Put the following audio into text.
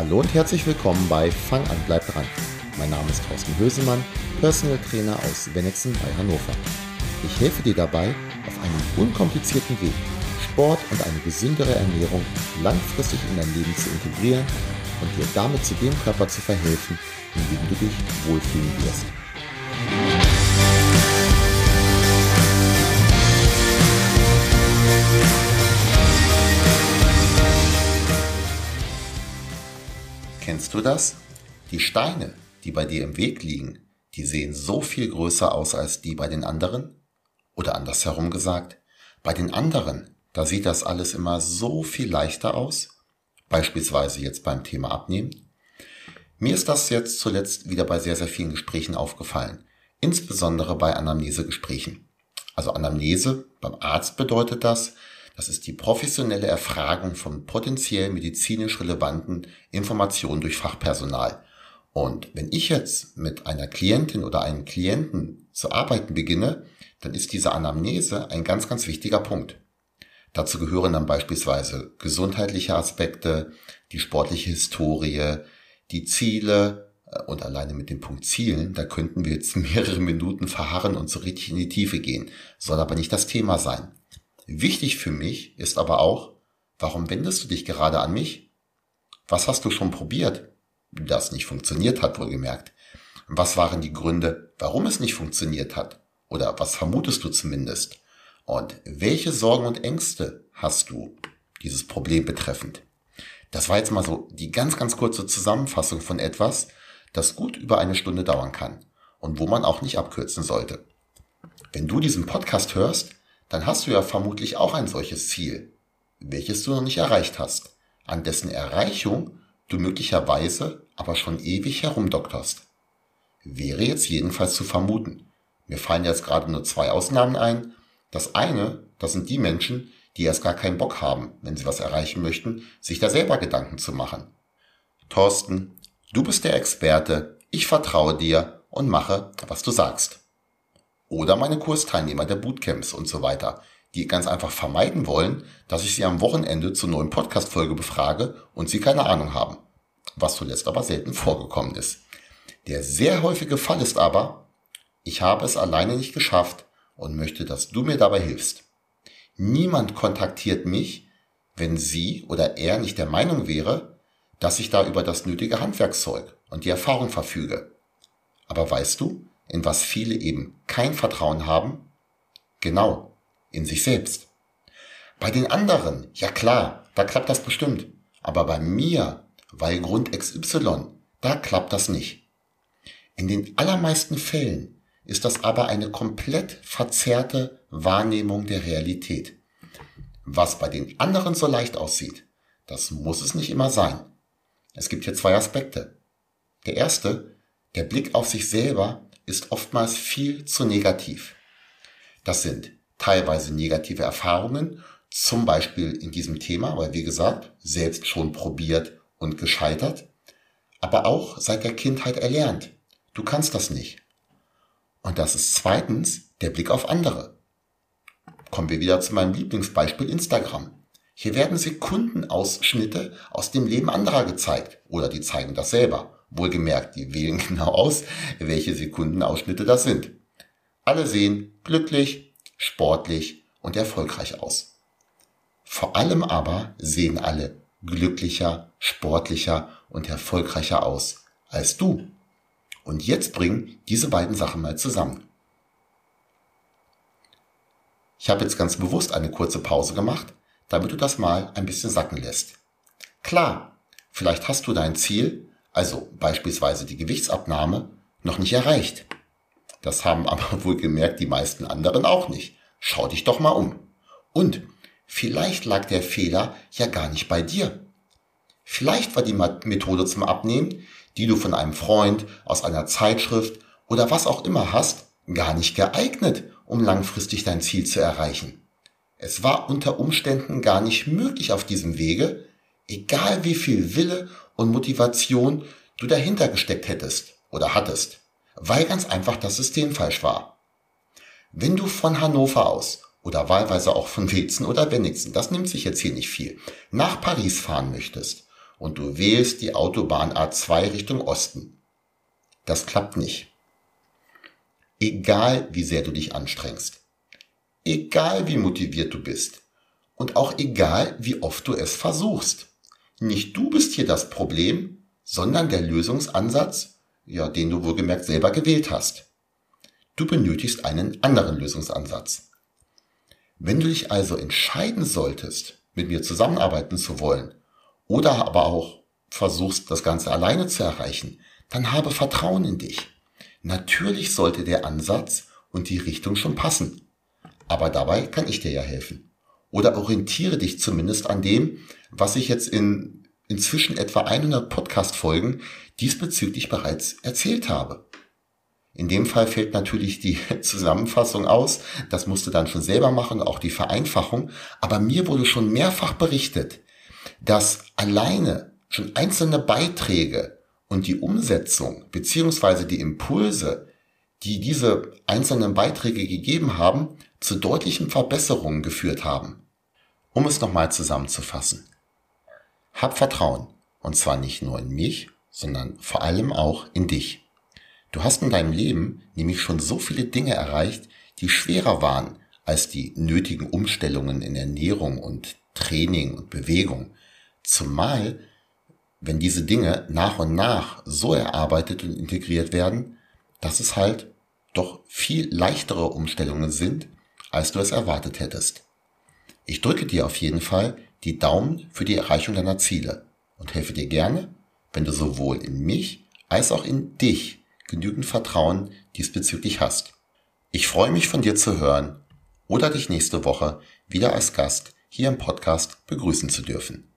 Hallo und herzlich willkommen bei Fang an, bleib dran. Mein Name ist Thorsten Hösemann, Personal Trainer aus Wennigsen bei Hannover. Ich helfe dir dabei, auf einem unkomplizierten Weg Sport und eine gesündere Ernährung langfristig in dein Leben zu integrieren und dir damit zu dem Körper zu verhelfen, in dem du dich wohlfühlen wirst. Kennst du das? Die Steine, die bei dir im Weg liegen, die sehen so viel größer aus als die bei den anderen? Oder andersherum gesagt, bei den anderen, da sieht das alles immer so viel leichter aus, beispielsweise jetzt beim Thema Abnehmen. Mir ist das jetzt zuletzt wieder bei sehr, sehr vielen Gesprächen aufgefallen, insbesondere bei Anamnesegesprächen. Also Anamnese beim Arzt bedeutet das, das ist die professionelle Erfragung von potenziell medizinisch relevanten Informationen durch Fachpersonal. Und wenn ich jetzt mit einer Klientin oder einem Klienten zu arbeiten beginne, dann ist diese Anamnese ein ganz, ganz wichtiger Punkt. Dazu gehören dann beispielsweise gesundheitliche Aspekte, die sportliche Historie, die Ziele äh, und alleine mit dem Punkt Zielen, da könnten wir jetzt mehrere Minuten verharren und so richtig in die Tiefe gehen, soll aber nicht das Thema sein. Wichtig für mich ist aber auch, warum wendest du dich gerade an mich? Was hast du schon probiert? Das nicht funktioniert hat, wohlgemerkt. Was waren die Gründe, warum es nicht funktioniert hat? Oder was vermutest du zumindest? Und welche Sorgen und Ängste hast du dieses Problem betreffend? Das war jetzt mal so die ganz, ganz kurze Zusammenfassung von etwas, das gut über eine Stunde dauern kann und wo man auch nicht abkürzen sollte. Wenn du diesen Podcast hörst, dann hast du ja vermutlich auch ein solches Ziel, welches du noch nicht erreicht hast, an dessen Erreichung du möglicherweise aber schon ewig herumdokterst. Wäre jetzt jedenfalls zu vermuten. Mir fallen jetzt gerade nur zwei Ausnahmen ein. Das eine, das sind die Menschen, die erst gar keinen Bock haben, wenn sie was erreichen möchten, sich da selber Gedanken zu machen. Thorsten, du bist der Experte, ich vertraue dir und mache, was du sagst. Oder meine Kursteilnehmer der Bootcamps und so weiter, die ganz einfach vermeiden wollen, dass ich sie am Wochenende zur neuen Podcast-Folge befrage und sie keine Ahnung haben. Was zuletzt aber selten vorgekommen ist. Der sehr häufige Fall ist aber, ich habe es alleine nicht geschafft und möchte, dass du mir dabei hilfst. Niemand kontaktiert mich, wenn sie oder er nicht der Meinung wäre, dass ich da über das nötige Handwerkszeug und die Erfahrung verfüge. Aber weißt du, in was viele eben kein Vertrauen haben? Genau, in sich selbst. Bei den anderen, ja klar, da klappt das bestimmt. Aber bei mir, weil Grund XY, da klappt das nicht. In den allermeisten Fällen ist das aber eine komplett verzerrte Wahrnehmung der Realität. Was bei den anderen so leicht aussieht, das muss es nicht immer sein. Es gibt hier zwei Aspekte. Der erste, der Blick auf sich selber ist oftmals viel zu negativ. Das sind teilweise negative Erfahrungen, zum Beispiel in diesem Thema, weil wie gesagt, selbst schon probiert und gescheitert, aber auch seit der Kindheit erlernt. Du kannst das nicht. Und das ist zweitens der Blick auf andere. Kommen wir wieder zu meinem Lieblingsbeispiel Instagram. Hier werden Sekundenausschnitte aus dem Leben anderer gezeigt oder die zeigen das selber. Wohlgemerkt, die wählen genau aus, welche Sekundenausschnitte das sind. Alle sehen glücklich, sportlich und erfolgreich aus. Vor allem aber sehen alle glücklicher, sportlicher und erfolgreicher aus als du. Und jetzt bring diese beiden Sachen mal zusammen. Ich habe jetzt ganz bewusst eine kurze Pause gemacht, damit du das mal ein bisschen sacken lässt. Klar, vielleicht hast du dein Ziel also beispielsweise die Gewichtsabnahme, noch nicht erreicht. Das haben aber wohl gemerkt die meisten anderen auch nicht. Schau dich doch mal um. Und vielleicht lag der Fehler ja gar nicht bei dir. Vielleicht war die Methode zum Abnehmen, die du von einem Freund, aus einer Zeitschrift oder was auch immer hast, gar nicht geeignet, um langfristig dein Ziel zu erreichen. Es war unter Umständen gar nicht möglich auf diesem Wege, egal wie viel Wille und Motivation du dahinter gesteckt hättest oder hattest, weil ganz einfach das System falsch war. Wenn du von Hannover aus oder wahlweise auch von Wilzen oder Wenigsen, das nimmt sich jetzt hier nicht viel, nach Paris fahren möchtest und du wählst die Autobahn A2 Richtung Osten. Das klappt nicht. Egal wie sehr du dich anstrengst. Egal wie motiviert du bist. Und auch egal wie oft du es versuchst. Nicht du bist hier das Problem, sondern der Lösungsansatz, ja, den du wohlgemerkt selber gewählt hast. Du benötigst einen anderen Lösungsansatz. Wenn du dich also entscheiden solltest, mit mir zusammenarbeiten zu wollen, oder aber auch versuchst, das Ganze alleine zu erreichen, dann habe Vertrauen in dich. Natürlich sollte der Ansatz und die Richtung schon passen. Aber dabei kann ich dir ja helfen. Oder orientiere dich zumindest an dem, was ich jetzt in inzwischen etwa 100 Podcast-Folgen diesbezüglich bereits erzählt habe. In dem Fall fällt natürlich die Zusammenfassung aus. Das musst du dann schon selber machen, auch die Vereinfachung. Aber mir wurde schon mehrfach berichtet, dass alleine schon einzelne Beiträge und die Umsetzung beziehungsweise die Impulse, die diese einzelnen Beiträge gegeben haben, zu deutlichen Verbesserungen geführt haben. Um es nochmal zusammenzufassen. Hab Vertrauen. Und zwar nicht nur in mich, sondern vor allem auch in dich. Du hast in deinem Leben nämlich schon so viele Dinge erreicht, die schwerer waren als die nötigen Umstellungen in Ernährung und Training und Bewegung. Zumal, wenn diese Dinge nach und nach so erarbeitet und integriert werden, dass es halt doch viel leichtere Umstellungen sind, als du es erwartet hättest. Ich drücke dir auf jeden Fall die Daumen für die Erreichung deiner Ziele und helfe dir gerne, wenn du sowohl in mich als auch in dich genügend Vertrauen diesbezüglich hast. Ich freue mich von dir zu hören oder dich nächste Woche wieder als Gast hier im Podcast begrüßen zu dürfen.